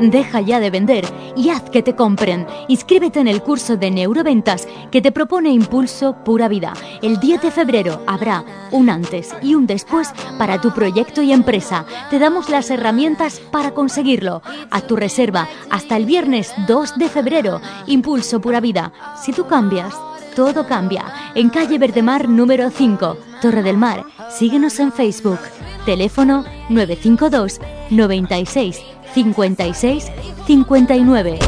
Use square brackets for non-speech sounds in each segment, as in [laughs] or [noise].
Deja ya de vender y haz que te compren. Inscríbete en el curso de neuroventas que te propone Impulso Pura Vida. El 10 de febrero habrá un antes y un después para tu proyecto y empresa. Te damos las herramientas para conseguirlo. A tu reserva hasta el viernes 2 de febrero. Impulso Pura Vida. Si tú cambias, todo cambia. En calle Verdemar número 5, Torre del Mar. Síguenos en Facebook. Teléfono 952 96 56 59.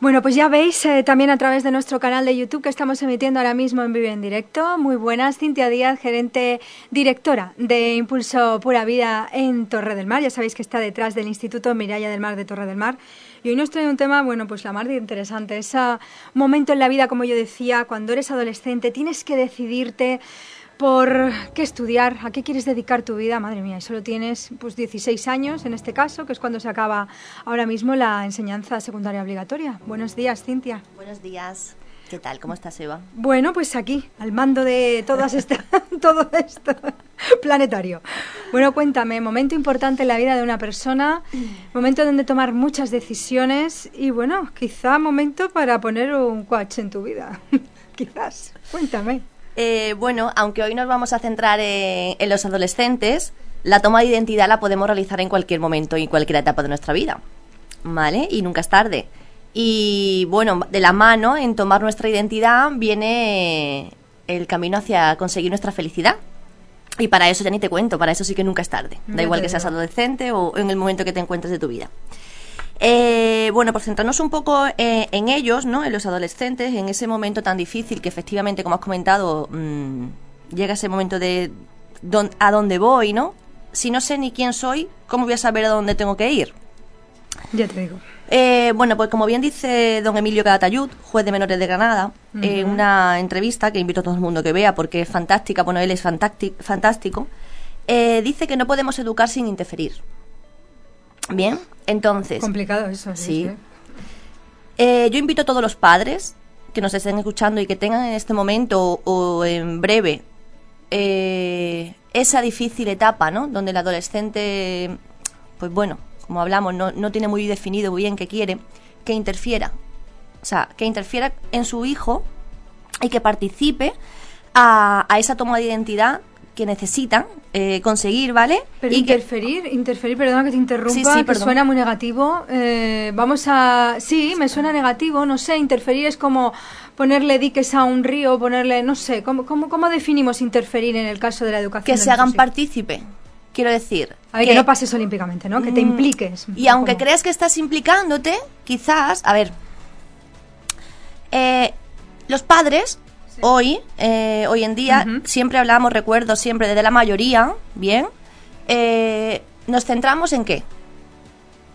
Bueno, pues ya veis eh, también a través de nuestro canal de YouTube que estamos emitiendo ahora mismo en Vive en Directo. Muy buenas, Cintia Díaz, gerente directora de Impulso Pura Vida en Torre del Mar. Ya sabéis que está detrás del Instituto Miralla del Mar de Torre del Mar. Y hoy nos trae un tema, bueno, pues la más de interesante. Ese momento en la vida, como yo decía, cuando eres adolescente, tienes que decidirte por qué estudiar, a qué quieres dedicar tu vida, madre mía, y solo tienes pues 16 años en este caso, que es cuando se acaba ahora mismo la enseñanza secundaria obligatoria. Buenos días, Cintia. Buenos días. ¿Qué tal? ¿Cómo estás, Eva? Bueno, pues aquí, al mando de todas esta, [laughs] todo esto planetario. Bueno, cuéntame, momento importante en la vida de una persona, momento donde tomar muchas decisiones y bueno, quizá momento para poner un coach en tu vida. [laughs] Quizás. Cuéntame. Eh, bueno, aunque hoy nos vamos a centrar en, en, los adolescentes, la toma de identidad la podemos realizar en cualquier momento y en cualquier etapa de nuestra vida, ¿vale? Y nunca es tarde. Y bueno, de la mano en tomar nuestra identidad viene el camino hacia conseguir nuestra felicidad. Y para eso ya ni te cuento, para eso sí que nunca es tarde. Da igual que seas adolescente o en el momento que te encuentres de tu vida. Eh, bueno, por centrarnos un poco eh, en ellos, ¿no? En los adolescentes, en ese momento tan difícil que efectivamente, como has comentado, mmm, llega ese momento de don, a dónde voy, ¿no? Si no sé ni quién soy, ¿cómo voy a saber a dónde tengo que ir? Ya te digo. Eh, bueno, pues como bien dice don Emilio Calatayud, juez de menores de Granada, en uh -huh. una entrevista que invito a todo el mundo que vea porque es fantástica, bueno, él es fantástico, eh, dice que no podemos educar sin interferir. Bien, entonces... Complicado eso. Sí. sí. Eh, yo invito a todos los padres que nos estén escuchando y que tengan en este momento o, o en breve eh, esa difícil etapa, ¿no? Donde el adolescente, pues bueno, como hablamos, no, no tiene muy definido muy bien qué quiere, que interfiera. O sea, que interfiera en su hijo y que participe a, a esa toma de identidad que necesitan eh, conseguir, ¿vale? Pero y interferir, que... interferir, perdona que te interrumpa, sí, sí, que suena muy negativo. Eh, vamos a... Sí, me suena negativo, no sé, interferir es como ponerle diques a un río, ponerle, no sé, ¿cómo, cómo, cómo definimos interferir en el caso de la educación? Que se hagan partícipe. Quiero decir. A ver, que, que, no pases olímpicamente, ¿no? Que te impliques. Y aunque como... creas que estás implicándote, quizás, a ver, eh, los padres. Hoy, eh, hoy en día, uh -huh. siempre hablamos, recuerdo siempre desde la mayoría, bien, eh, nos centramos en qué?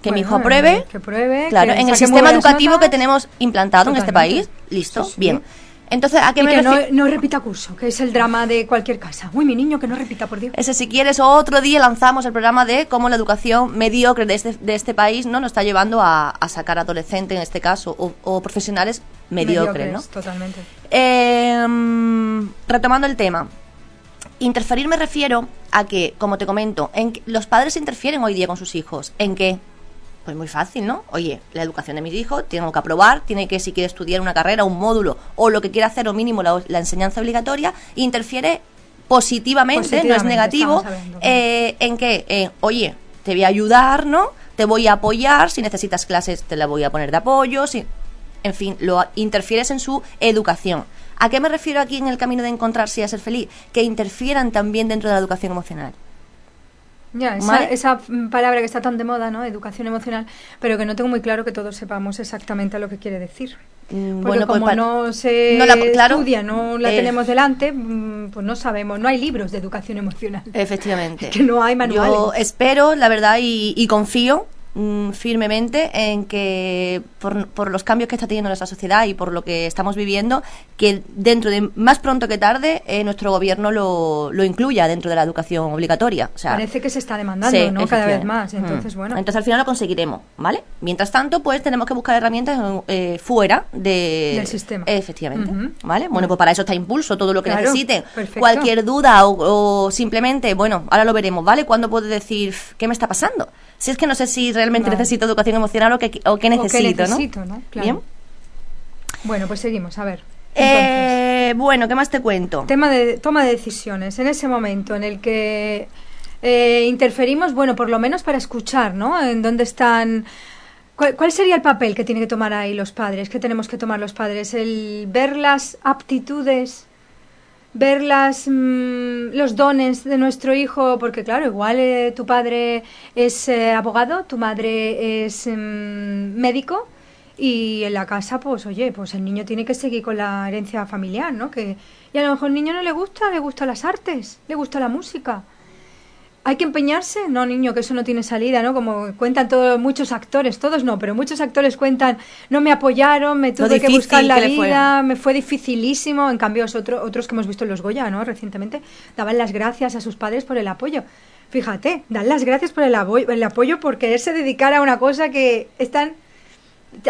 Que bueno, mi hijo apruebe, que pruebe, claro, que en el sistema educativo que tenemos implantado Totalmente. en este país, listo, sí, sí. bien. Entonces, ¿a qué y me que no, no, repita curso, que es el drama de cualquier casa. Uy, mi niño, que no repita, por Dios. Ese, si quieres, otro día lanzamos el programa de cómo la educación mediocre de este, de este país no nos está llevando a, a sacar adolescentes, en este caso, o, o profesionales mediocres, mediocres, ¿no? Totalmente. Eh, retomando el tema. Interferir me refiero a que, como te comento, en que los padres interfieren hoy día con sus hijos. ¿En qué? Pues muy fácil, ¿no? Oye, la educación de mis hijos, tengo que aprobar, tiene que, si quiere estudiar una carrera, un módulo, o lo que quiera hacer, o mínimo la, la enseñanza obligatoria, interfiere positivamente, positivamente no es negativo, eh, en que, eh, oye, te voy a ayudar, ¿no? Te voy a apoyar, si necesitas clases te la voy a poner de apoyo, si, en fin, lo interfieres en su educación. ¿A qué me refiero aquí en el camino de encontrarse y a ser feliz? Que interfieran también dentro de la educación emocional. Ya, esa, ¿Vale? esa, palabra que está tan de moda, ¿no? Educación emocional, pero que no tengo muy claro que todos sepamos exactamente lo que quiere decir. Mm, Porque bueno, como pues, no se no la, claro, estudia, no la eh, tenemos delante, mm, pues no sabemos, no hay libros de educación emocional. Efectivamente. [laughs] que no hay manuales. Yo espero, la verdad, y, y confío mm, firmemente en que por, por, los cambios que está teniendo nuestra sociedad y por lo que estamos viviendo, que dentro de más pronto que tarde eh, nuestro gobierno lo, lo, incluya dentro de la educación obligatoria. O sea, Parece que se está demandando, ¿no? Cada vez más. Mm. Entonces, bueno. Entonces al final lo conseguiremos, ¿vale? Mientras tanto, pues tenemos que buscar herramientas eh, fuera de, del sistema. Efectivamente, ¿vale? Bueno, pues para eso está Impulso, todo lo que necesiten. Cualquier duda o, simplemente, bueno, ahora lo veremos, ¿vale? ¿Cuándo puedo decir qué me está pasando? Si es que no sé si realmente necesito educación emocional o qué, o qué necesito, ¿no? Bien. Bueno, pues seguimos, a ver. Eh, bueno, ¿qué más te cuento? Tema de toma de decisiones. En ese momento en el que eh, interferimos, bueno, por lo menos para escuchar, ¿no? En dónde están ¿Cuál, sería el papel que tienen que tomar ahí los padres? ¿Qué tenemos que tomar los padres? El ver las aptitudes, ver las, mm, los dones de nuestro hijo, porque claro, igual eh, tu padre es eh, abogado, tu madre es mm, médico y en la casa, pues oye, pues el niño tiene que seguir con la herencia familiar, ¿no? Que, y a lo mejor al niño no le gusta, le gustan las artes, le gusta la música ¿Hay que empeñarse? No, niño, que eso no tiene salida, ¿no? Como cuentan todos, muchos actores, todos no, pero muchos actores cuentan, no me apoyaron, me tuve que buscar la vida, me fue dificilísimo. En cambio, otros otros que hemos visto en los Goya, ¿no? Recientemente, daban las gracias a sus padres por el apoyo. Fíjate, dan las gracias por el, el apoyo por quererse dedicar a una cosa que están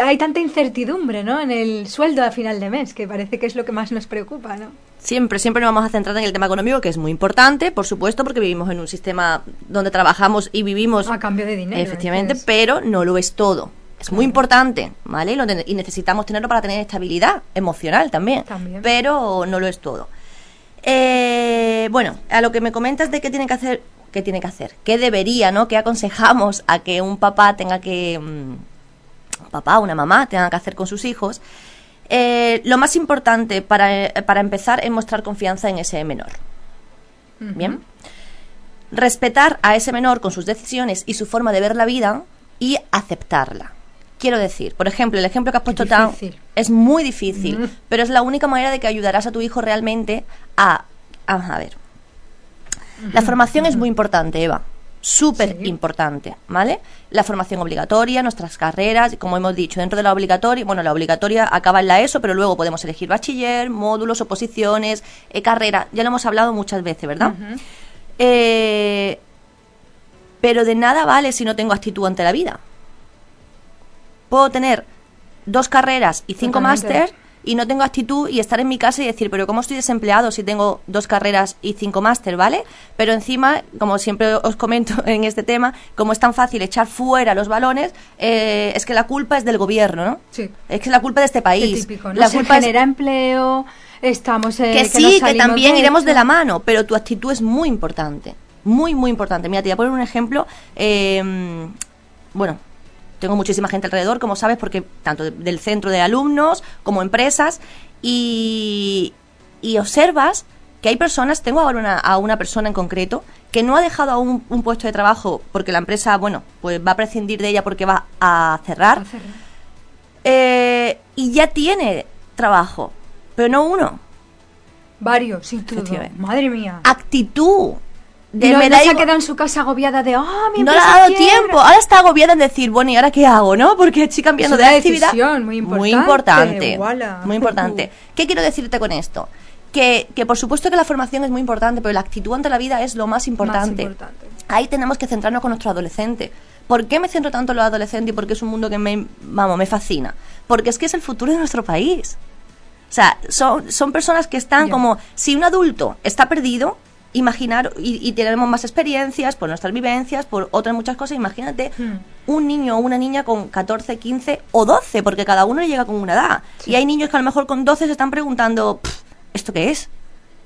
hay tanta incertidumbre, ¿no? En el sueldo a final de mes, que parece que es lo que más nos preocupa, ¿no? Siempre, siempre nos vamos a centrar en el tema económico, que es muy importante, por supuesto, porque vivimos en un sistema donde trabajamos y vivimos... A cambio de dinero. Efectivamente, pero no lo es todo. Es muy importante, ¿vale? Y necesitamos tenerlo para tener estabilidad emocional también, también. pero no lo es todo. Eh, bueno, a lo que me comentas de qué tiene que hacer, qué tiene que hacer, qué debería, ¿no? ¿Qué aconsejamos a que un papá tenga que... Mm, papá, una mamá tengan que hacer con sus hijos, eh, lo más importante para, para, empezar es mostrar confianza en ese menor. Bien. Respetar a ese menor con sus decisiones y su forma de ver la vida y aceptarla. Quiero decir, por ejemplo, el ejemplo que has puesto tan es muy difícil, pero es la única manera de que ayudarás a tu hijo realmente a. a ver. La formación es muy importante, Eva súper importante, ¿vale? La formación obligatoria, nuestras carreras, como hemos dicho, dentro de la obligatoria, bueno, la obligatoria acaba en la ESO, pero luego podemos elegir bachiller, módulos, oposiciones, eh, carrera, ya lo hemos hablado muchas veces, ¿verdad? Eh, pero de nada vale si no tengo actitud ante la vida. Puedo tener dos carreras y cinco máster y no tengo actitud y estar en mi casa y decir, pero ¿cómo estoy desempleado si tengo dos carreras y cinco máster, ¿vale? Pero encima, como siempre os comento [laughs] en este tema, como es tan fácil echar fuera los balones, eh, es que la culpa es del gobierno, ¿no? Sí. Es que la culpa de este país. Típico, ¿no? La culpa genera empleo, estamos... Eh, que, sí, que también iremos de la mano, pero tu actitud es muy importante. Muy, muy importante. Mira, te voy a poner un ejemplo. Eh, bueno, tengo muchísima gente alrededor, como sabes, porque tanto del centro de alumnos como empresas, y, y observas que hay personas, tengo ahora una, a una persona en concreto, que no ha dejado aún un puesto de trabajo porque la empresa, bueno, pues va a prescindir de ella porque va a cerrar, eh, y ya tiene trabajo, pero no uno. Varios, sin Madre mía. Actitud no, se ha quedado en su casa agobiada de, oh, mi No le ha dado tiempo. Ahora está agobiada en decir, bueno, ¿y ahora qué hago, no? Porque estoy cambiando de actividad. muy importante. Muy importante. Muy importante. ¿Qué quiero decirte con esto? Que, que, por supuesto que la formación es muy importante, pero la actitud ante la vida es lo más importante. Más importante. Ahí tenemos que centrarnos con nuestro adolescente. ¿Por qué me centro tanto en los adolescentes y porque es un mundo que me, vamos, me fascina? Porque es que es el futuro de nuestro país. O sea, son, son personas que están como, si un adulto está perdido, imaginar y, tenemos más experiencias por nuestras vivencias, por otras muchas cosas. Imagínate hmm. un niño o una niña con 14, 15 o 12, porque cada uno llega con una edad. Y hay niños que a lo mejor con 12 se están preguntando, ¿esto qué es?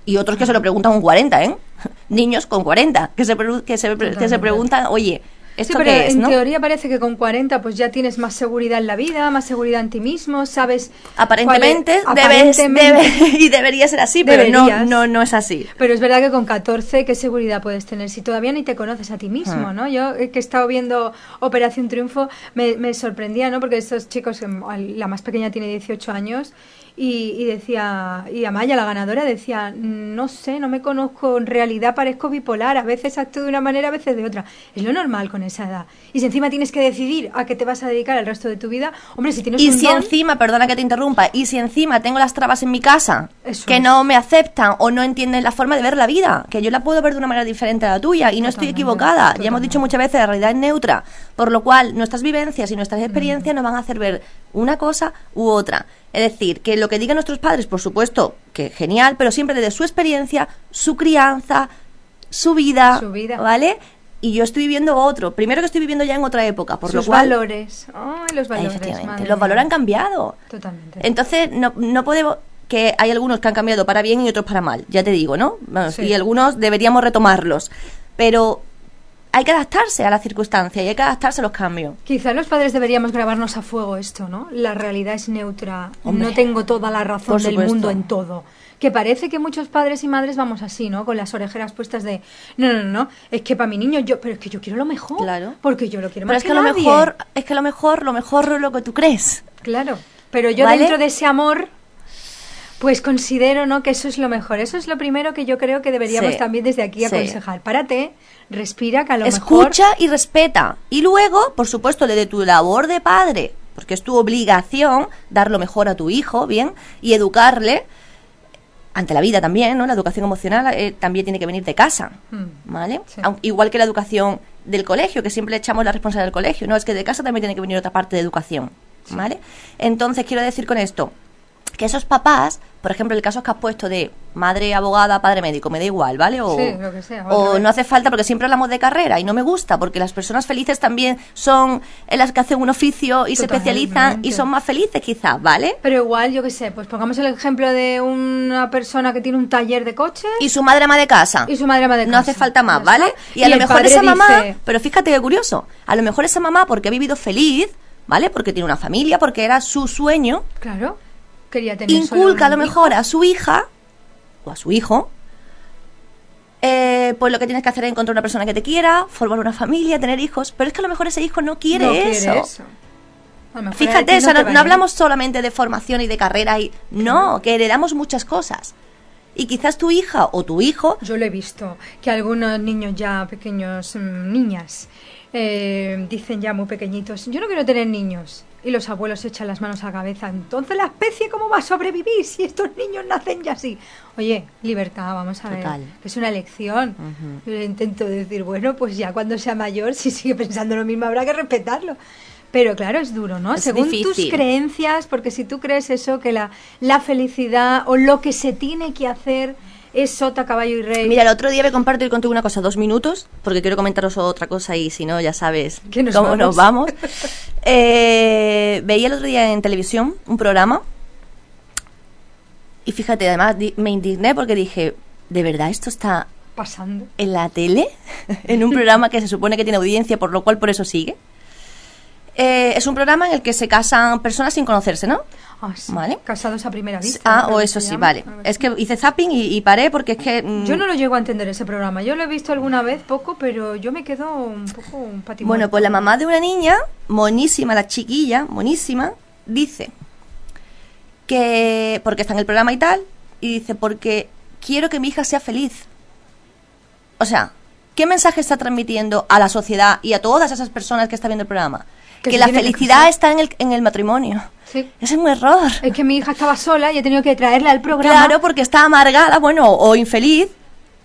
Y otros que se lo preguntan con 40, ¿eh? [laughs] Niños con 40, que se, que se, que se preguntan, oye, sí, pero en teoría parece que con 40 pues ya tienes más seguridad en la vida, más seguridad en ti mismo, sabes... Aparentemente, debes, [laughs] y debería ser así, pero no, no, no es así. Pero es verdad que con 14, ¿qué seguridad puedes tener si todavía ni te conoces a ti mismo, ah. no? Yo que he estado viendo Operación Triunfo me, me sorprendía, ¿no? Porque estos chicos, em, la más pequeña tiene 18 años y, y decía, y Amaya, la ganadora, decía, no sé, no me conozco, en realidad parezco bipolar, a veces actúo de una manera, a veces de otra. Es lo normal con esa edad. Y si encima tienes que decidir a qué te vas a dedicar el resto de tu vida, hombre, si tienes Y un si don, encima, perdona que te interrumpa, y si encima tengo las trabas en mi casa Eso que es. no me aceptan o no entienden la forma de ver la vida, que yo la puedo ver de una manera diferente a la tuya y no estoy Totalmente, equivocada. Ya hemos dicho muchas veces, la realidad es neutra, por lo cual nuestras vivencias y nuestras experiencias nos van a hacer ver una cosa u otra. Es decir, que lo que digan nuestros padres, por supuesto, que genial, pero siempre desde su experiencia, su crianza, su vida, Su vida. ¿vale? Y yo estoy viviendo otro. Primero que estoy viviendo ya en otra época, por sus lo cual... valores. Ay, los valores. Efectivamente, los valores han cambiado. Totalmente. Entonces, no, no podemos. Que hay algunos que han cambiado para bien y otros para mal, ya te digo, ¿no? Sí. Y algunos deberíamos retomarlos. Pero hay que adaptarse a las circunstancias y hay que adaptarse a los cambios. Quizá los padres deberíamos grabarnos a fuego esto, ¿no? La realidad es neutra. Hombre, no tengo toda la razón del mundo en todo. Que parece que muchos padres y madres vamos así, ¿no? Con las orejeras puestas de, no, no, no, no, es que para mi niño yo, pero es que yo quiero lo mejor. Claro. Porque yo lo quiero Pero más es que a lo nadie. mejor, es que a lo mejor, lo mejor es lo que tú crees. Claro. Pero yo ¿Vale? dentro de ese amor, pues considero, ¿no? Que eso es lo mejor. Eso es lo primero que yo creo que deberíamos Sí. también desde aquí Sí. aconsejar. Párate, respira, que a lo mejor... Escucha y respeta. Y luego, por supuesto, desde tu labor de padre, porque es tu obligación dar lo mejor a tu hijo, ¿bien? Y educarle ante la vida también, ¿no? La educación emocional eh, también tiene que venir de casa, Mm. ¿vale? Sí. Igual que la educación del colegio, que siempre le echamos la responsabilidad del colegio, ¿no? Es que de casa también tiene que venir otra parte de educación, ¿vale? Entonces, quiero decir con esto que esos papás, por ejemplo, el caso que has puesto de madre abogada, padre médico, me da igual, ¿vale? O, Sí, lo que sea, o no hace falta porque siempre hablamos de carrera y no me gusta porque las personas felices también son las que hacen un oficio y se especializan y son más felices quizás, ¿vale? Pero igual, yo qué sé, pues pongamos el ejemplo de una persona que tiene un taller de coches Y su madre ama de casa. y su madre ama de No casa. hace falta más, ¿vale? Y a lo mejor esa mamá, pero fíjate qué curioso, a lo mejor esa mamá porque ha vivido feliz, ¿vale? Porque tiene una familia, porque era su sueño, Claro, quería tener solo inculca a lo mejor hijo. a su hija o a su hijo, eh, pues lo que tienes que hacer es encontrar una persona que te quiera, formar una familia, tener hijos, pero es que a lo mejor ese hijo no quiere, No eso. quiere eso. Fíjate, ti o sea, te no, hablamos solamente de formación y de carrera y no, que heredamos muchas cosas. Y quizás tu hija o tu hijo Yo lo he visto, que algunos niños ya pequeños, mm, niñas, eh, dicen ya muy pequeñitos, yo no quiero tener niños. Y los abuelos echan las manos a la cabeza. Entonces, ¿la especie cómo va a sobrevivir si estos niños nacen ya así? Oye, libertad, vamos a Total. ver. que Es una elección. Yo le intento decir, bueno, pues ya cuando sea mayor, si sigue pensando lo mismo, habrá que respetarlo. Pero claro, es duro, ¿no? Es Según tus difícil. creencias, porque si tú crees eso, que la, la felicidad o lo que se tiene que hacer es sota, caballo y rey. Mira, el otro día voy a compartir contigo una cosa, dos minutos, porque quiero comentaros otra cosa y si no, ya sabes nos cómo vamos. nos vamos. [laughs] Eh, veía el otro día en televisión un programa y fíjate, además di- me indigné porque dije, ¿de verdad esto está pasando. en la tele? [laughs] en un programa que se supone que tiene audiencia, por lo cual por eso sigue. Eh, es un programa en el que se casan personas sin conocerse, ¿no? Ah, sí. Vale. Casados a primera vista. Ah, o eso sí, vale. Es que hice zapping y, y paré porque es que... mm, Yo no lo llego a entender ese programa. Yo lo he visto alguna vez, poco, pero yo me quedo un poco un patimón. Bueno, pues la mamá de una niña, monísima, la chiquilla, monísima, dice que, porque está en el programa y tal, y dice, porque quiero que mi hija sea feliz. O sea, ¿qué mensaje está transmitiendo a la sociedad y a todas esas personas que están viendo el programa? Que la que felicidad está en el, en el matrimonio. Sí. Ese es un error. Es que mi hija estaba sola y he tenido que traerla al programa. Claro, porque está amargada, bueno, o infeliz,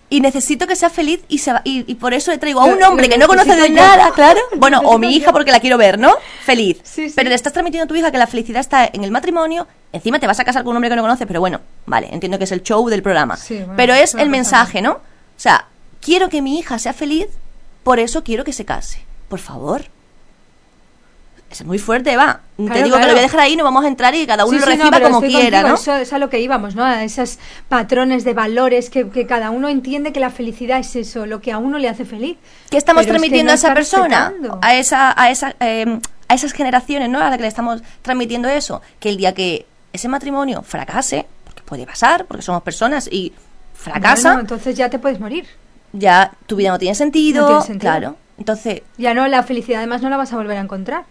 y necesito que sea feliz y, se va- y, y por eso le traigo a un hombre que no conoce de nada, claro. [laughs] Bueno, o mi hija porque la quiero ver, ¿no? Feliz. Sí, sí. Pero le estás transmitiendo a tu hija que la felicidad está en el matrimonio, encima te vas a casar con un hombre que no conoces, pero bueno, vale, entiendo que es el show del programa. Bueno, pero es el mensaje, ¿no? O sea, quiero que mi hija sea feliz, por eso quiero que se case. Por favor. Es muy fuerte, va. Te Claro, digo que lo voy a dejar ahí, no vamos a entrar y cada uno Sí, lo sí, no, reciba como quiera, contigo, ¿no? Eso es a lo que íbamos, ¿no? A esos patrones de valores que, que cada uno entiende que la felicidad es eso, lo que a uno le hace feliz. ¿Qué estamos Pero es que transmitiendo no a esa persona? respetando. A esa, a esa, eh, a esas generaciones, ¿no? A las que le estamos transmitiendo eso. Que el día que ese matrimonio fracase, porque puede pasar, porque somos personas y fracasa, Bueno, entonces ya te puedes morir. ya tu vida no tiene sentido. No tiene sentido. Claro. Entonces, Ya no, la felicidad además no la vas a volver a encontrar.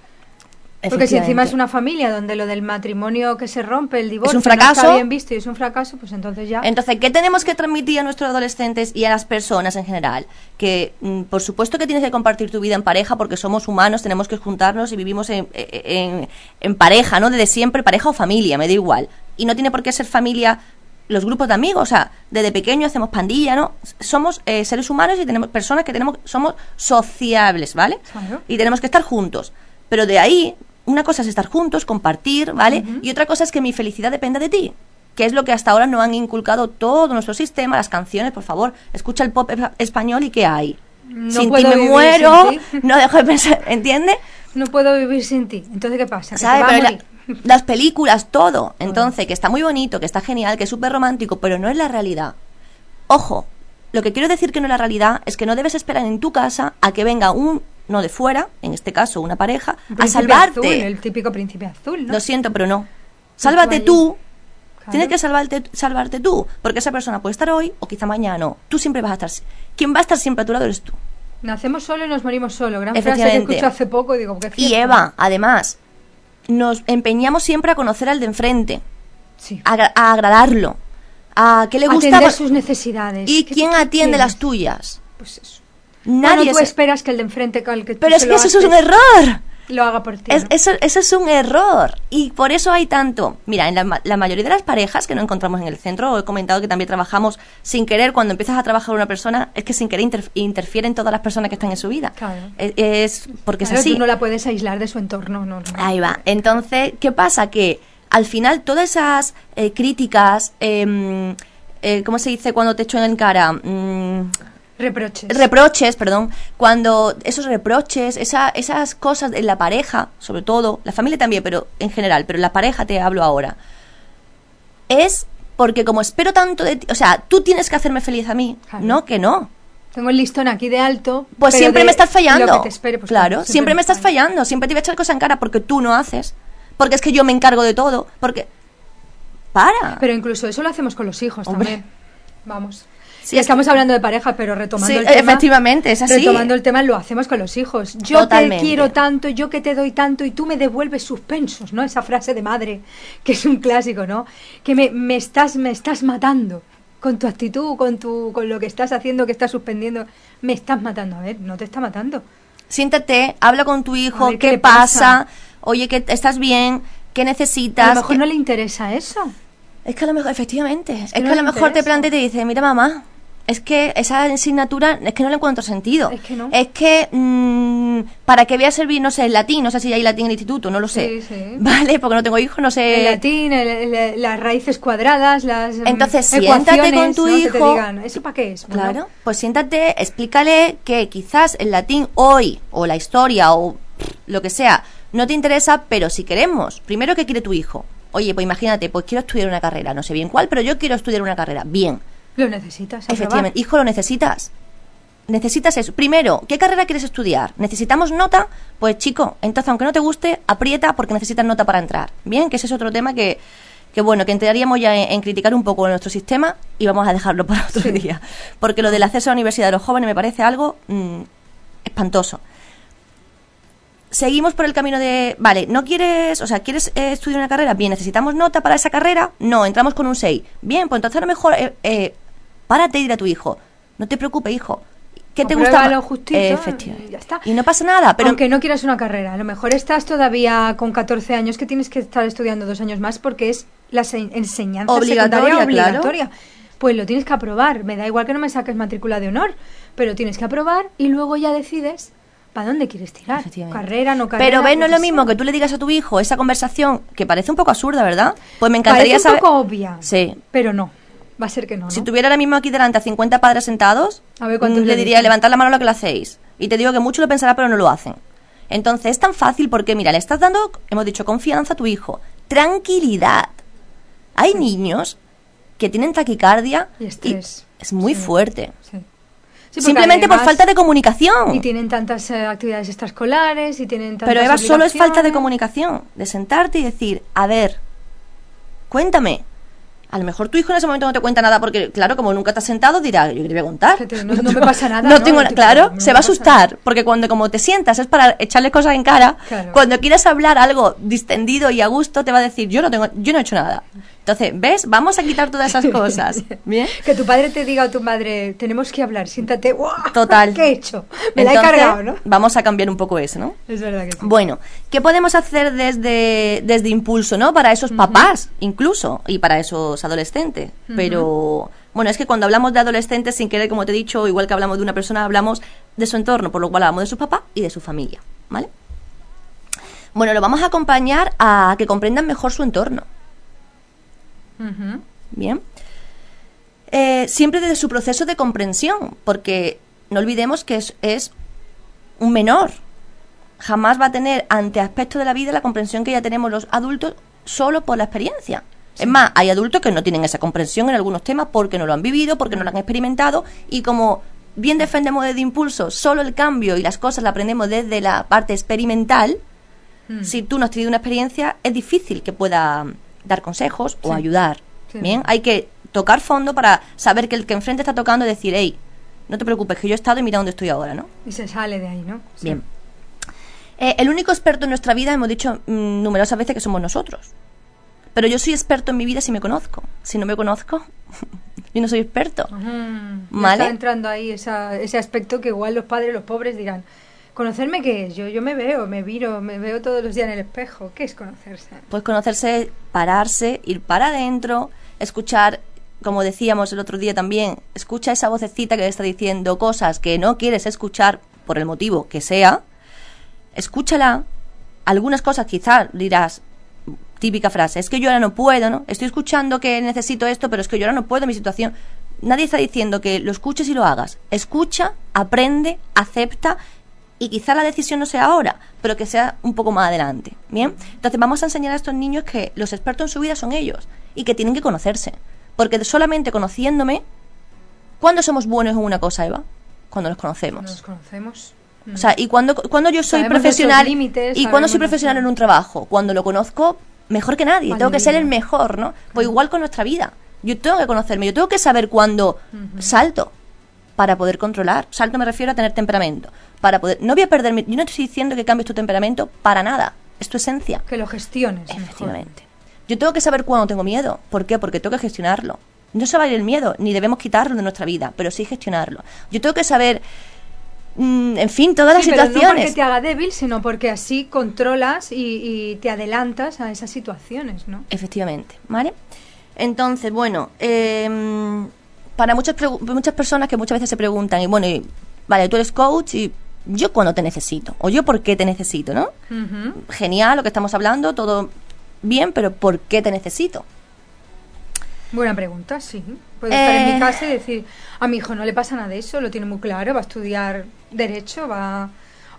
Porque si encima es una familia donde lo del matrimonio que se rompe, el divorcio, un no fracaso. está bien visto y es un fracaso, pues entonces ya... Entonces, ¿qué tenemos que transmitir a nuestros adolescentes y a las personas en general? Que, mm, por supuesto que tienes que compartir tu vida en pareja porque somos humanos, tenemos que juntarnos y vivimos en, en- en pareja, ¿no? Desde siempre, pareja o familia, me da igual. Y no tiene por qué ser familia los grupos de amigos, o sea, desde pequeño hacemos pandilla, ¿no? Somos eh, seres humanos y tenemos personas que tenemos, somos sociables, ¿vale? Claro. Y tenemos que estar juntos. Pero de ahí, una cosa es estar juntos, compartir, ¿vale? Y otra cosa es que mi felicidad dependa de ti. Que es lo que hasta ahora no han inculcado todo nuestro sistema, las canciones, por favor, escucha el pop español y qué hay. No sin ti me muero, sin ti. [laughs] no dejo de pensar, ¿entiendes? No puedo vivir sin ti. Entonces, ¿qué pasa? Las películas, todo. Entonces, que está muy bonito, que está genial, que es súper romántico, pero no es la realidad. Ojo, lo que quiero decir que no es la realidad es que no debes esperar en tu casa a que venga un, no de fuera, en este caso una pareja, Un a salvarte. azul, el típico príncipe azul, ¿no? Lo siento, pero no. Sálvate tú. Claro. Tienes que salvarte, salvarte tú, porque esa persona puede estar hoy o quizá mañana no. Tú siempre vas a estar. Quien va a estar siempre a tu lado eres tú. Nacemos solo y nos morimos solo. Gran frase que hace poco y digo, ¿qué Y Eva, además, nos empeñamos siempre a conocer al de enfrente, Sí. a, agra- a agradarlo, a qué le gusta Atender sus necesidades. y ¿Qué- quién atiende las tuyas. Pues eso. Nadie Bueno, tú se- esperas que el de enfrente, al que tú Pero es que eso es un error. Lo haga por ti. Es- ¿no? eso, eso es un error. Y por eso hay tanto. Mira, en la, ma- la mayoría de las parejas que no encontramos en el centro, he comentado que también trabajamos sin querer. Cuando empiezas a trabajar con una persona, es que sin querer interf- interfieren todas las personas que están en su vida. Claro. Es, es porque Claro, es así. tú no la puedes aislar de su entorno, no, no. Ahí va. Entonces, ¿qué pasa? Que al final todas esas eh, críticas, em, eh, ¿cómo se dice cuando te echo en cara? Mm, Reproches. reproches, perdón, cuando esos reproches, esa, esas cosas en la pareja, sobre todo, la familia también, pero en general, pero en la pareja te hablo ahora, es porque como espero tanto de ti, o sea, tú tienes que hacerme feliz a mí, Claro. no que no. Tengo el listón aquí de alto. Pues pero siempre me estás fallando. Lo que te espere, pues claro, siempre, me estás fallando, siempre te voy a echar cosas en cara porque tú no haces, porque es que yo me encargo de todo, porque para. Pero incluso eso lo hacemos con los hijos Hombre. también. Vamos. Sí, es estamos hablando de pareja, pero retomando Sí, el tema. efectivamente, es así. Retomando el tema, lo hacemos con los hijos. Yo Totalmente. te quiero tanto, yo que te doy tanto y tú me devuelves suspensos, ¿no? Esa frase de madre, que es un clásico, ¿no? Que me, me estás, me estás matando con tu actitud, con tu, con lo que estás haciendo, que estás suspendiendo. Me estás matando. A ver, no te está matando. Siéntate, habla con tu hijo, A ver, ¿qué pasa? pasa? Oye, que estás bien, qué A necesitas. lo mejor ¿Qué- no le interesa eso. Es que a lo mejor, efectivamente, es que, no a lo mejor te plantea y te dice, mira mamá, es que esa asignatura es que no le encuentro sentido. Es que no. Es que, mm, ¿para qué voy a servir, no sé, el latín? No sé si hay latín en el instituto, no lo sé. Sí, sí. [laughs] Vale, porque no tengo hijos, no sé. el latín, el- el- las raíces cuadradas, las mm, Entonces, siéntate con tu ¿no? Que te hijo. digan, ¿eso para qué es? Bueno, Claro, pues siéntate, explícale que quizás el latín hoy, o la historia, o lo que sea, no te interesa, pero si queremos, primero, ¿qué quiere tu hijo? Oye, pues imagínate, pues quiero estudiar una carrera, no sé bien cuál, pero yo quiero estudiar una carrera. Bien, Lo necesitas. efectivamente, hijo, lo necesitas. Necesitas eso. Primero, ¿qué carrera quieres estudiar? ¿Necesitamos nota? Pues chico, entonces aunque no te guste, aprieta porque necesitas nota para entrar. Bien, que ese es otro tema que, que bueno, que entraríamos ya en, en criticar un poco nuestro sistema y vamos a dejarlo para otro Sí. día. Porque lo del acceso a la universidad de los jóvenes me parece algo mm, espantoso. Seguimos por el camino de, vale, ¿no quieres, o sea, quieres eh, estudiar una carrera? Bien, ¿necesitamos nota para esa carrera? No, entramos con un 6. Bien, pues entonces a lo mejor, eh, eh, párate y dile a tu hijo, no te preocupes, hijo, ¿qué te gusta? Más? justito, Efectivamente. y ya está. Y no pasa nada, pero Aunque no quieras una carrera, a lo mejor estás todavía con 14 años que tienes que estar estudiando dos años más porque es la se- enseñanza Obligatoria, secundaria claro. obligatoria. Pues lo tienes que aprobar. Me da igual que no me saques matrícula de honor, pero tienes que aprobar y luego ya decides para dónde quieres tirar. Carrera, no carrera. Pero ves, no es lo mismo que tú le digas a tu hijo esa conversación que parece un poco absurda, ¿verdad? Pues me encantaría Parece un saber. poco obvia. Sí. Pero no. Va a ser que no, ¿no? Si tuviera ahora mismo aquí delante a 50 padres sentados, A ver mm, le le diría, levantad la mano lo que lo hacéis. Y te digo que mucho lo pensará, pero no lo hacen. Entonces, es tan fácil porque, mira, le estás dando, hemos dicho, confianza a tu hijo, tranquilidad. Hay niños que tienen taquicardia Y estrés. es muy Sí. fuerte. Sí. Simplemente por falta de comunicación. Y tienen tantas eh, actividades extraescolares y tienen tantas Pero Eva, solo es falta de comunicación, de sentarte y decir, a ver, cuéntame. A lo mejor tu hijo en ese momento no te cuenta nada porque, claro, como nunca te has sentado, dirá, yo qué te voy a contar. Que te- no- no me [laughs] pasa nada, No ¿no? tengo tú, claro, no se va a asustar. Porque cuando como te sientas es para echarle cosas en cara, Claro. cuando quieres hablar algo distendido y a gusto, te va a decir, yo no tengo, yo no he hecho nada. Entonces, ¿ves? Vamos a quitar todas esas [laughs] cosas. ¿Bien? Que tu padre te diga o tu madre, tenemos que hablar, siéntate. ¡guau! Total. ¿Qué he hecho? Me la he cargado, ¿no? Vamos a cambiar un poco eso, ¿no? Es verdad que sí. Bueno, ¿qué podemos hacer desde, desde Impulso, no? Para esos papás, incluso, y para esos adolescentes. Pero, bueno, es que cuando hablamos de adolescentes, sin querer, como te he dicho, igual que hablamos de una persona, hablamos de su entorno, por lo cual hablamos de su papá y de su familia, ¿vale? Bueno, lo vamos a acompañar a que comprendan mejor su entorno. Bien. Eh, siempre desde su proceso de comprensión, porque no olvidemos que es, es un menor. Jamás va a tener ante aspectos de la vida la comprensión que ya tenemos los adultos solo por la experiencia. Es más, hay adultos que no tienen esa comprensión en algunos temas porque no lo han vivido, porque no lo han experimentado y como bien defendemos desde impulso, solo el cambio y las cosas la aprendemos desde la parte experimental, Mm. si tú no has tenido una experiencia, es difícil que pueda dar consejos o ayudar. Sí. Bien, hay que tocar fondo para saber que el que enfrente está tocando y decir, hey, no te preocupes, que yo he estado y mira dónde estoy ahora, ¿no? Y se sale de ahí, ¿no? Sí. Bien. Eh, el único experto en nuestra vida, hemos dicho mm, numerosas veces que somos nosotros. Pero yo soy experto en mi vida si me conozco. Si no me conozco, [laughs] yo no soy experto. Está entrando ahí esa- ese aspecto que igual los padres, los pobres dirán, ¿conocerme qué es? Yo, yo me veo, me miro, me veo todos los días en el espejo. ¿Qué es conocerse? Pues conocerse, pararse, ir para adentro, escuchar, como decíamos el otro día también, escucha esa vocecita que está diciendo cosas que no quieres escuchar por el motivo que sea, escúchala. Algunas cosas quizás dirás, típica frase, es que yo ahora no puedo, ¿no? Estoy escuchando que necesito esto, pero es que yo ahora no puedo, mi situación. Nadie está diciendo que lo escuches y lo hagas. Escucha, aprende, acepta y quizá la decisión no sea ahora, pero que sea un poco más adelante. ¿Bien? Entonces vamos a enseñar a estos niños que los expertos en su vida son ellos y que tienen que conocerse. Porque solamente conociéndome, ¿cuándo somos buenos en una cosa, Eva? Cuando nos conocemos. Nos conocemos. O sea, y cuando, cuando yo soy Sabemos profesional límites, y cuando soy profesional en un trabajo, cuando lo conozco mejor que nadie, tengo que ser el mejor, ¿no? Pues igual con nuestra vida. Yo tengo que conocerme, yo tengo que saber cuándo salto para poder controlar. Salto me refiero a tener temperamento, para poder no voy a perder mi, yo no te estoy diciendo que cambies tu temperamento para nada, es tu esencia. Que lo gestiones. mejor. Efectivamente. Yo tengo que saber cuándo tengo miedo. ¿Por qué? Porque tengo que gestionarlo. No se va a ir el miedo, ni debemos quitarlo de nuestra vida, pero sí gestionarlo. Yo tengo que saber, mm, en fin, todas las Sí, pero no porque situaciones. te haga débil, sino porque así controlas y, y te adelantas a esas situaciones, ¿no? Efectivamente, ¿vale? Entonces, bueno, em, para muchas, muchas personas que muchas veces se preguntan, y bueno, y, vale, tú eres coach y yo cuándo te necesito, o yo por qué te necesito, ¿no? Genial lo que estamos hablando, todo bien, pero ¿por qué te necesito? Buena pregunta, sí. Puedo estar en Eh. mi casa y decir, a mi hijo no le pasa nada de eso, lo tiene muy claro, va a estudiar Derecho, va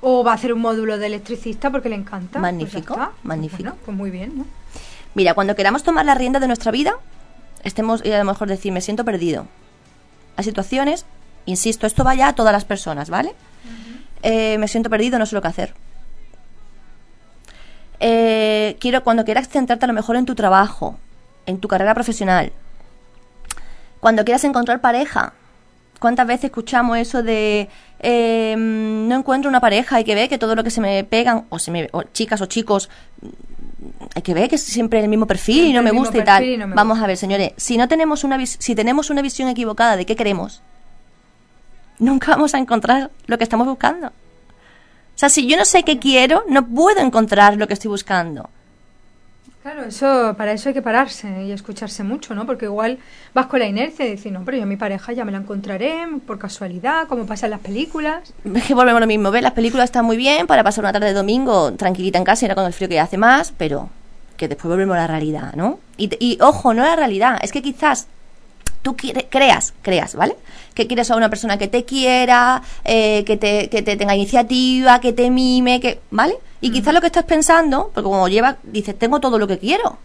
o va a hacer un módulo de electricista porque le encanta. pues Magnífico, está. magnífico. Bueno, pues muy bien, ¿no? Mira, cuando queramos tomar la rienda de nuestra vida, estemos y a lo mejor decir, me siento perdido. Hay situaciones, insisto, esto va ya a todas las personas, ¿vale? Eh, me siento perdido, no sé lo que hacer. Eh, quiero, cuando quieras centrarte a lo mejor en tu trabajo, en tu carrera profesional, cuando quieras encontrar pareja, ¿cuántas veces escuchamos eso de eh, no encuentro una pareja, hay que ver que todo lo que se me pegan, o, se me, o chicas o chicos, hay que ver que es siempre el mismo perfil y no me gusta y tal. no Vamos gusta. a ver, señores, si no tenemos una si tenemos una visión equivocada de qué queremos, nunca vamos a encontrar lo que estamos buscando. O sea, si yo no sé qué quiero, no puedo encontrar lo que estoy buscando. Claro, eso, para eso hay que pararse y escucharse mucho, ¿no? Porque igual vas con la inercia y decir, no, pero yo a mi pareja ya me la encontraré por casualidad, como pasa en las películas. Es que volvemos a lo mismo, ¿ves? Las películas están muy bien para pasar una tarde de domingo tranquilita en casa y ahora con el frío que hace más, pero que después volvemos a la realidad, ¿no? Y, y, ojo, no a la realidad, es que quizás tú quiere- creas, creas, ¿vale? Que quieres a una persona que te quiera, eh, que, te, que te tenga iniciativa, que te mime, que, ¿vale? Y quizás lo que estás pensando, porque como lleva, dices, tengo todo lo que quiero.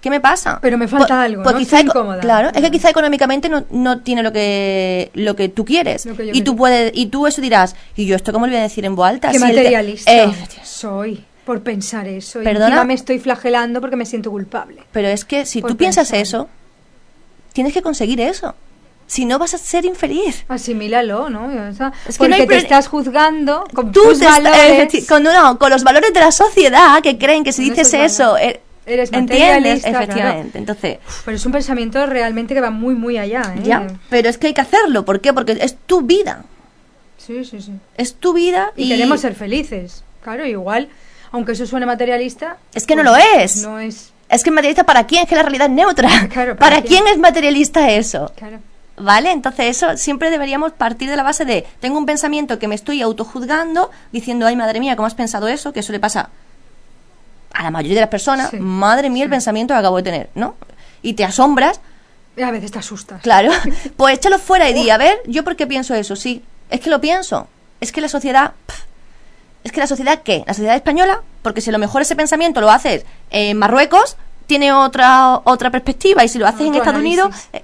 ¿Qué me pasa? Pero me falta algo, ¿no? quizá incómoda. Claro, es que quizá económicamente no, no tiene lo que lo que tú quieres. Que y tú puedes y tú eso dirás, y yo esto cómo le voy a decir en voz alta Qué Si materialista Eh, soy por pensar eso. Y ¿Perdona? encima me estoy flagelando porque me siento culpable. pero es que si tú piensas eso, tienes que conseguir eso. Si no vas a ser infeliz. Asimílalo, ¿no? O sea, Es que no porque te estás juzgando con Tú tus valores. con, no, con los valores de la sociedad que creen que si dices eso, eh, Eres ¿entiendes? materialista, claro. Efectivamente. Entonces, Pero es un pensamiento realmente que va muy, muy allá, ¿eh? ya. Pero es que hay que hacerlo. ¿Por qué? Porque es tu vida. Sí, sí, sí. Es tu vida Y, y, queremos ser felices. Claro, igual, aunque eso suene materialista. Es que no pues, lo es. No es. Es que materialista para quién, es que la realidad es neutra. Claro, ¿para, ¿para quién? quién? es materialista eso? Claro. ¿Vale? Entonces eso siempre deberíamos partir de la base de, tengo un pensamiento que me estoy autojuzgando, diciendo, ay madre mía, ¿cómo has pensado eso? Que eso le pasa a la mayoría de las personas. Sí, Madre mía, el pensamiento que acabo de tener, ¿no? Y te asombras, a veces te asustas. claro. [laughs] Pues échalo fuera y di, a ver, ¿yo por qué pienso eso? Sí, es que lo pienso. Es que la sociedad... es que la sociedad, ¿qué? ¿La sociedad española? Porque si a lo mejor ese pensamiento lo haces en Marruecos, tiene otra, otra perspectiva. Y si lo haces en Estados Unidos... eh,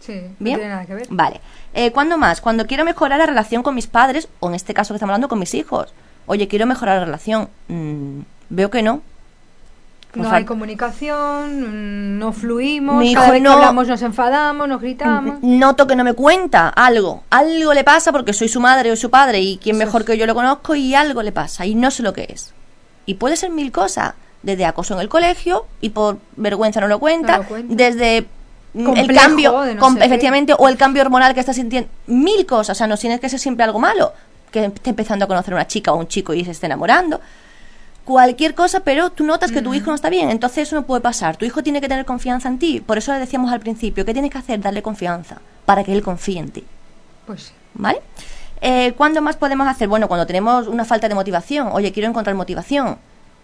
Sí, no ¿Bien? tiene nada que ver. Vale. Eh, ¿Cuándo más? Cuando quiero mejorar la relación con mis padres, o en este caso que estamos hablando con mis hijos. Oye, quiero mejorar la relación. Mm, veo que no. Por No fal- hay comunicación, mm, no fluimos, Mi cada hijo vez que no- hablamos nos enfadamos, nos gritamos. Noto que no me cuenta algo. Algo le pasa porque soy su madre o su padre y quien mejor que yo lo conozco y algo le pasa y no sé lo que es. Y puede ser mil cosas. Desde acoso en el colegio y por vergüenza no lo cuenta. No lo cuenta. Desde mm, el cambio, de no com- sé qué. efectivamente, o el cambio hormonal que está sintiendo. Mil cosas. O sea, no tiene que ser siempre algo malo. Que esté empezando a conocer a una chica o un chico y se esté enamorando. Cualquier cosa, pero tú notas que tu hijo no está bien. Entonces eso no puede pasar. Tu hijo tiene que tener confianza en ti. Por eso le decíamos al principio, ¿qué tienes que hacer? Darle confianza. Para que él confíe en ti. Pues. ¿Vale? Eh, ¿Cuándo más podemos hacer? Bueno, cuando tenemos una falta de motivación. Oye, quiero encontrar motivación.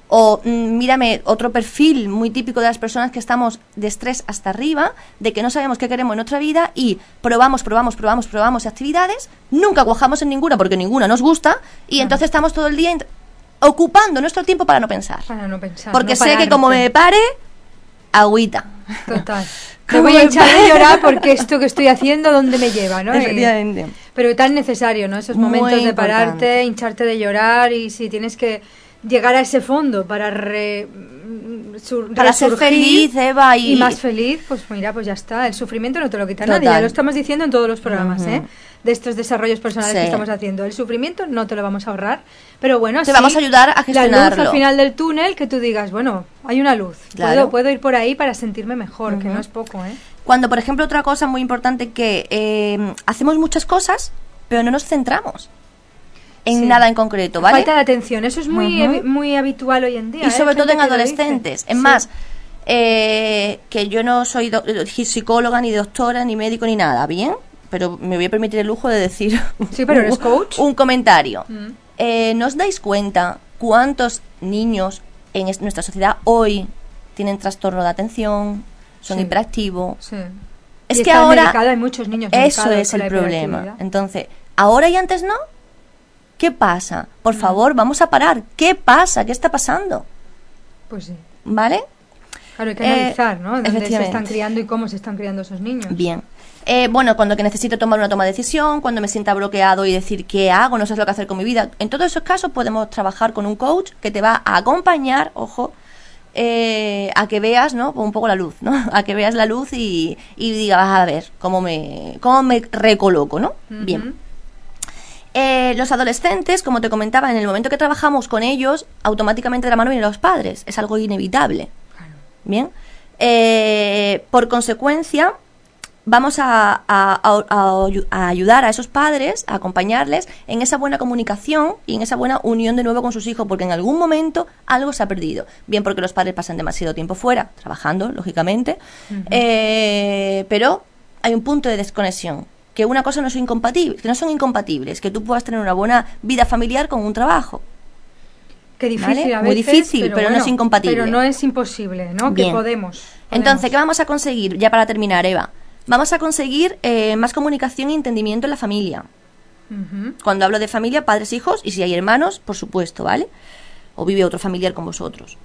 O mm, mírame, otro perfil muy típico de las personas que estamos de estrés hasta arriba, de que no sabemos qué queremos en nuestra vida y probamos, probamos, probamos, probamos actividades, nunca cuajamos en ninguna porque ninguna nos gusta y entonces estamos todo el día ocupando nuestro tiempo para no pensar. Para no pensar. Porque no sé que como me pare, agüita. Total. [laughs] ¿Cómo voy a echar de llorar porque esto que estoy haciendo, ¿dónde me lleva? ¿no? Y- [laughs] Efectivamente. Pero tan necesario, ¿no? Esos momentos de pararte, hincharte de llorar y si tienes que llegar a ese fondo para re- sur- Para ser feliz, Eva, y- más feliz, pues mira, pues ya está. El sufrimiento no te lo quita Total. nadie. Ya lo estamos diciendo en todos los programas. ¿eh? De estos desarrollos personales Sí. que estamos haciendo. El sufrimiento no te lo vamos a ahorrar, pero bueno, Te sí, vamos a ayudar a La luz gestionarlo. al final del túnel que tú digas, bueno, hay una luz. Claro. Puedo, puedo ir por ahí para sentirme mejor, que no es poco, ¿eh? Cuando, por ejemplo, otra cosa muy importante que eh, hacemos muchas cosas, pero no nos centramos en Sí. nada en concreto, ¿vale? Falta de atención, eso es muy, muy habitual hoy en día. y ¿eh? sobre todo en adolescentes. Es Sí. más, eh, que yo no soy eh, psicóloga, ni doctora, ni médico, ni nada, ¿bien? Pero me voy a permitir el lujo de decir Sí, pero eres [laughs] coach. un comentario. Mm. Eh, ¿No os dais cuenta cuántos niños en es- nuestra sociedad hoy tienen trastorno de atención, son Sí. hiperactivos? Sí. Es Y que ahora hay muchos niños eso es el problema. Entonces, ahora y antes no. ¿Qué pasa? Por favor, vamos a parar. ¿Qué pasa? ¿Qué está pasando? Pues sí. ¿Vale? Claro, hay que Eh, analizar, ¿no? Dónde se están criando y cómo se están criando esos niños. Bien. Eh, bueno, cuando que necesito tomar una toma de decisión, cuando me sienta bloqueado y decir qué hago, no sé lo que hacer con mi vida. En todos esos casos podemos trabajar con un coach que te va a acompañar, ojo, eh, a que veas, ¿no? Un poco la luz, ¿no? [laughs] A que veas la luz y, y digas, a ver, cómo me, cómo me recoloco, ¿no? Bien. Eh, los adolescentes, como te comentaba, en el momento que trabajamos con ellos, automáticamente de la mano vienen los padres. Es algo inevitable. Claro. Bien. Eh, por consecuencia, vamos a, a- a- a ayu- a ayudar a esos padres, a acompañarles en esa buena comunicación y en esa buena unión de nuevo con sus hijos, porque en algún momento algo se ha perdido. Bien porque los padres pasan demasiado tiempo fuera, trabajando, lógicamente, eh, pero hay un punto de desconexión. Que una cosa no es incompatible, que no son incompatibles, que tú puedas tener una buena vida familiar con un trabajo. Qué difícil ¿Vale? a Muy difícil, pero no es incompatible. Pero no es imposible, ¿no? Bien. Que podemos. Entonces, ¿qué vamos a conseguir? Ya para terminar, Eva. Vamos a conseguir eh, más comunicación y entendimiento en la familia. Cuando hablo de familia, padres, hijos, y si hay hermanos, por supuesto, ¿vale? O vive otro familiar con vosotros.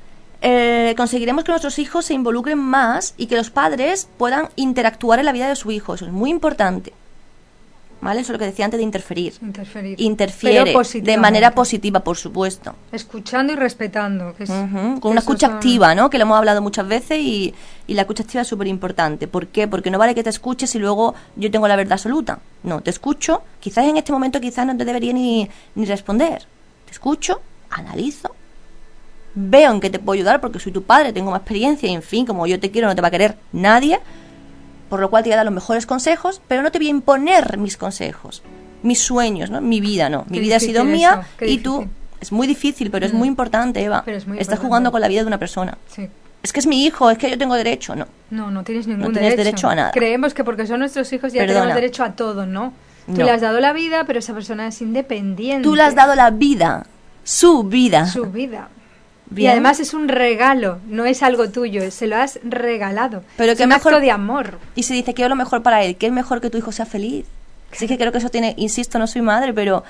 Eh, conseguiremos que nuestros hijos se involucren más y que los padres puedan interactuar en la vida de su hijo. Eso es muy importante. ¿Vale? Eso es lo que decía antes de interferir. Interferir. Interfiere de manera positiva, por supuesto. Escuchando y respetando. Que es, Con una escucha son- activa, ¿no? Que lo hemos hablado muchas veces y, y la escucha activa es súper importante. ¿Por qué? Porque no vale que te escuches y luego yo tengo la verdad absoluta. No, te escucho, quizás en este momento quizás no te debería ni, ni responder. Te escucho, analizo, veo en qué te puedo ayudar porque soy tu padre, tengo más experiencia y en fin, como yo te quiero no te va a querer nadie. Por lo cual te voy a dar los mejores consejos, pero no te voy a imponer mis consejos, mis sueños, ¿no? Mi vida, no. Mi Qué vida ha sido mía qué y tú... difícil. Es muy difícil, pero es Mm. muy importante, Eva. Pero es muy Estás importante. jugando con la vida de una persona. Sí. Es que es mi hijo, es que yo tengo derecho, no. No, no tienes ningún tienes derecho. derecho a nada. Creemos que porque son nuestros hijos ya Perdona. tenemos derecho a todo, ¿no? Tú No. le has dado la vida, pero esa persona es independiente. Tú le has dado la vida, su vida. su vida. Y además es un regalo, no es algo tuyo, se lo has regalado. Pero es un mejor- acto de amor. Y se dice, quiero lo mejor para él, que es mejor que tu hijo sea feliz. Sí que creo que eso tiene, insisto, no soy madre, pero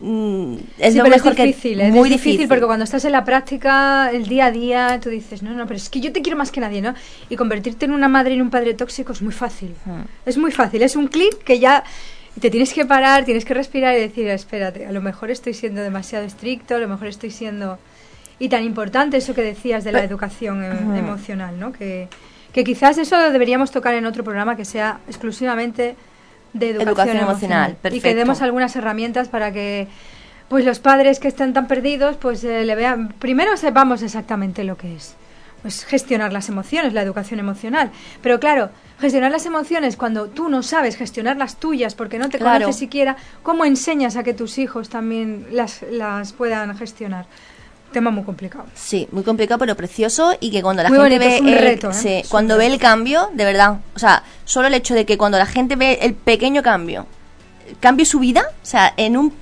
mm, es Sí, lo pero mejor es difícil, que... es muy difícil, porque cuando estás en la práctica, el día a día, tú dices, no, no, pero es que yo te quiero más que nadie, ¿no? Y convertirte en una madre y en un padre tóxico es muy fácil. Hmm. Es muy fácil, es un clic que ya te tienes que parar, tienes que respirar y decir, espérate, a lo mejor estoy siendo demasiado estricto, a lo mejor estoy siendo... Y tan importante eso que decías de la educación eh, emocional, ¿no? Que, que quizás eso deberíamos tocar en otro programa que sea exclusivamente de educación, Educación emocional, emocional. Y que demos algunas herramientas para que pues los padres que están tan perdidos pues eh, le vean primero sepamos exactamente lo que es pues gestionar las emociones la educación emocional pero claro gestionar las emociones cuando tú no sabes gestionar las tuyas porque no te Claro. conoces siquiera cómo enseñas a que tus hijos también las las puedan gestionar tema muy complicado Sí, muy complicado pero precioso y que cuando la Muy gente bonito, ve es un el, reto, ¿eh? sí, cuando ve el cambio, de verdad, o sea, solo el hecho de que cuando la gente ve el pequeño cambio, cambie su vida, o sea, en un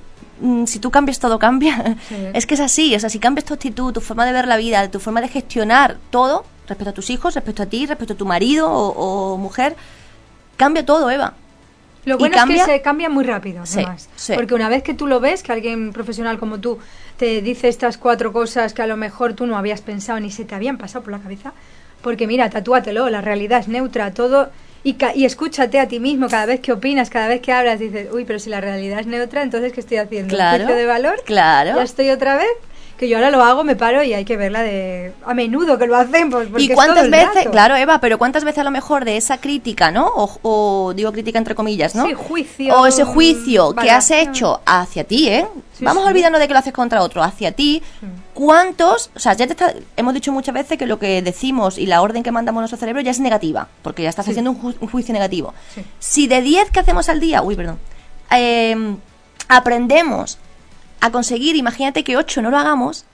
mm, si tú cambias todo cambia. Sí. [laughs] Es que es así, o sea, si cambias tu actitud, tu forma de ver la vida, tu forma de gestionar todo, respecto a tus hijos, respecto a ti, respecto a tu marido o, o mujer, cambia todo, Eva. Lo bueno cambia- es que se cambia muy rápido, Sí, además. sí. Porque una vez que tú lo ves, que alguien profesional como tú te dice estas cuatro cosas que a lo mejor tú no habías pensado ni se te habían pasado por la cabeza, porque mira, tatúatelo, la realidad es neutra, todo. Y, ca- y escúchate a ti mismo cada vez que opinas, cada vez que hablas, dices, uy, pero si la realidad es neutra, entonces ¿qué estoy haciendo? ¿Un Claro, juicio de valor? claro. Ya estoy otra vez. Que yo ahora lo hago, me paro y hay que verla de a menudo que lo hacemos. porque ¿Y es todo cuántas el veces, rato. claro, Eva, pero cuántas veces a lo mejor de esa crítica, ¿no? O, o digo crítica entre comillas, ¿no? Sí, juicio, O ese juicio que has hecho hacia ti, ¿eh? Sí, Vamos sí. a olvidarnos de que lo haces contra otro, hacia ti. ¿Cuántos? O sea, ya te está- hemos dicho muchas veces que lo que decimos y la orden que mandamos a nuestro cerebro ya es negativa, porque ya estás haciendo un, ju- un juicio negativo. Sí. Si de 10 que hacemos al día, uy, perdón, eh, aprendemos a conseguir, imagínate que 8 no lo hagamos,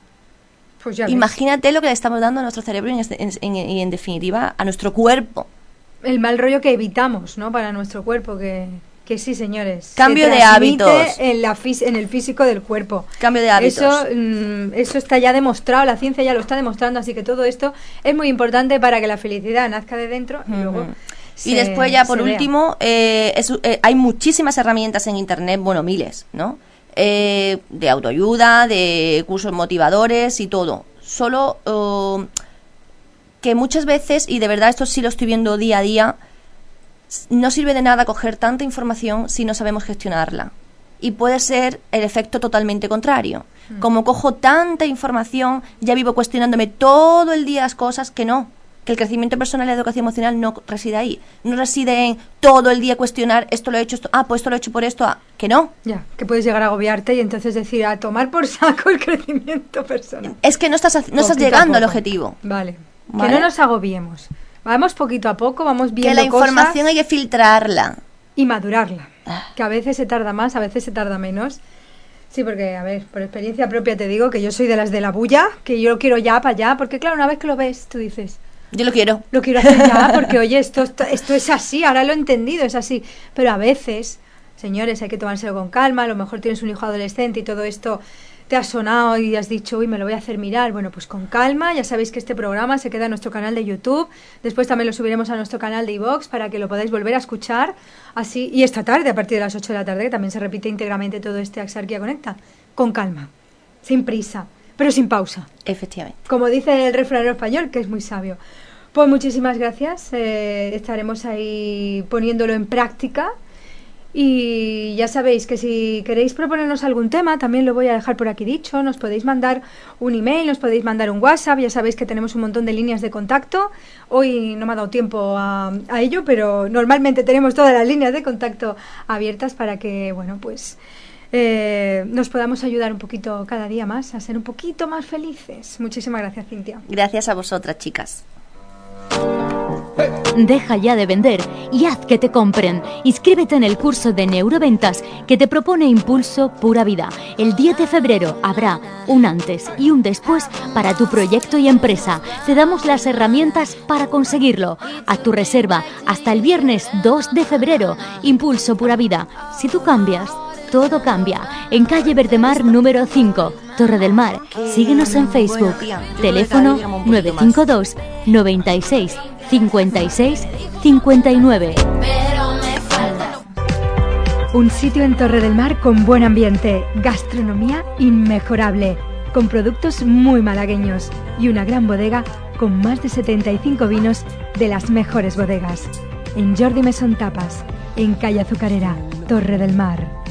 Pues ya ves. Imagínate lo que le estamos dando a nuestro cerebro y en, este- en- en- y en definitiva a nuestro cuerpo. el mal rollo que evitamos, ¿no? Para nuestro cuerpo, que, que sí, señores. se Cambio de hábitos. En, la fis- en el físico del cuerpo. Cambio de hábitos. Eso, mm, eso está ya demostrado, la ciencia ya lo está demostrando, así que todo esto es muy importante para que la felicidad nazca de dentro y luego. Y después ya por último, eh, es- eh, hay muchísimas herramientas en Internet, bueno, miles, ¿no? Eh, de autoayuda, de cursos motivadores y todo. Solo eh, que muchas veces, y de verdad esto sí lo estoy viendo día a día, no sirve de nada coger tanta información si no sabemos gestionarla. Y puede ser el efecto totalmente contrario. Como cojo tanta información, ya vivo cuestionándome todo el día las cosas que no. Que el crecimiento personal y la educación emocional no reside ahí. No reside en todo el día cuestionar esto lo he hecho, esto, ah, pues esto lo he hecho por esto, ah, que no. Ya, que puedes llegar a agobiarte y entonces decir, a tomar por [laughs] saco el crecimiento personal. Es que no estás, no estás llegando al objetivo. Vale. Vale. Que no nos agobiemos. Vamos poquito a poco, vamos viendo que la información cosas hay que filtrarla. y madurarla. Ah. Que a veces se tarda más, a veces se tarda menos. Sí, porque, a ver, por experiencia propia te digo que yo soy de las de la bulla, que yo lo quiero ya para allá, porque claro, una vez que lo ves, tú dices, Yo lo quiero. lo quiero hacer ya, porque oye, esto, [laughs] esto, es así, ahora lo he entendido, es así. Pero a veces, señores, hay que tomárselo con calma, a lo mejor tienes un hijo adolescente y todo esto te ha sonado y has dicho, uy, me lo voy a hacer mirar. Bueno, pues con calma, ya sabéis que este programa se queda en nuestro canal de YouTube, después también lo subiremos a nuestro canal de iVox para que lo podáis volver a escuchar así, y esta tarde, a partir de las 8 de la tarde, que también se repite íntegramente todo este Axarquia Conecta, con calma, sin prisa, pero sin pausa Efectivamente. como dice el refrán español, que es muy sabio. Pues muchísimas gracias. eh, estaremos ahí poniéndolo en práctica. Y ya sabéis que si queréis proponernos algún tema, también lo voy a dejar por aquí dicho. Nos podéis mandar un email, nos podéis mandar un WhatsApp. Ya sabéis que tenemos un montón de líneas de contacto. Hoy no me ha dado tiempo a, ello, pero normalmente tenemos todas las líneas de contacto abiertas para que, bueno, pues eh, nos podamos ayudar un poquito cada día más a ser un poquito más felices. Muchísimas gracias, Cintia. Gracias a vosotras, chicas. Deja ya de vender y haz que te compren. Inscríbete en el curso de neuroventas que te propone Impulso Pura Vida. El 10 de febrero habrá un antes y un después para tu proyecto y empresa. Te damos las herramientas para conseguirlo. A tu reserva hasta el viernes 2 de febrero. Impulso Pura Vida. Si tú cambias, todo cambia. En calle Verdemar número 5, Torre del Mar. Síguenos en Facebook. Teléfono 952 96 56 59. Un sitio en Torre del Mar con buen ambiente, gastronomía inmejorable, con productos muy malagueños y una gran bodega con más de 75 vinos de las mejores bodegas. En Jordi Mesón Tapas, en calle Azucarera, Torre del Mar.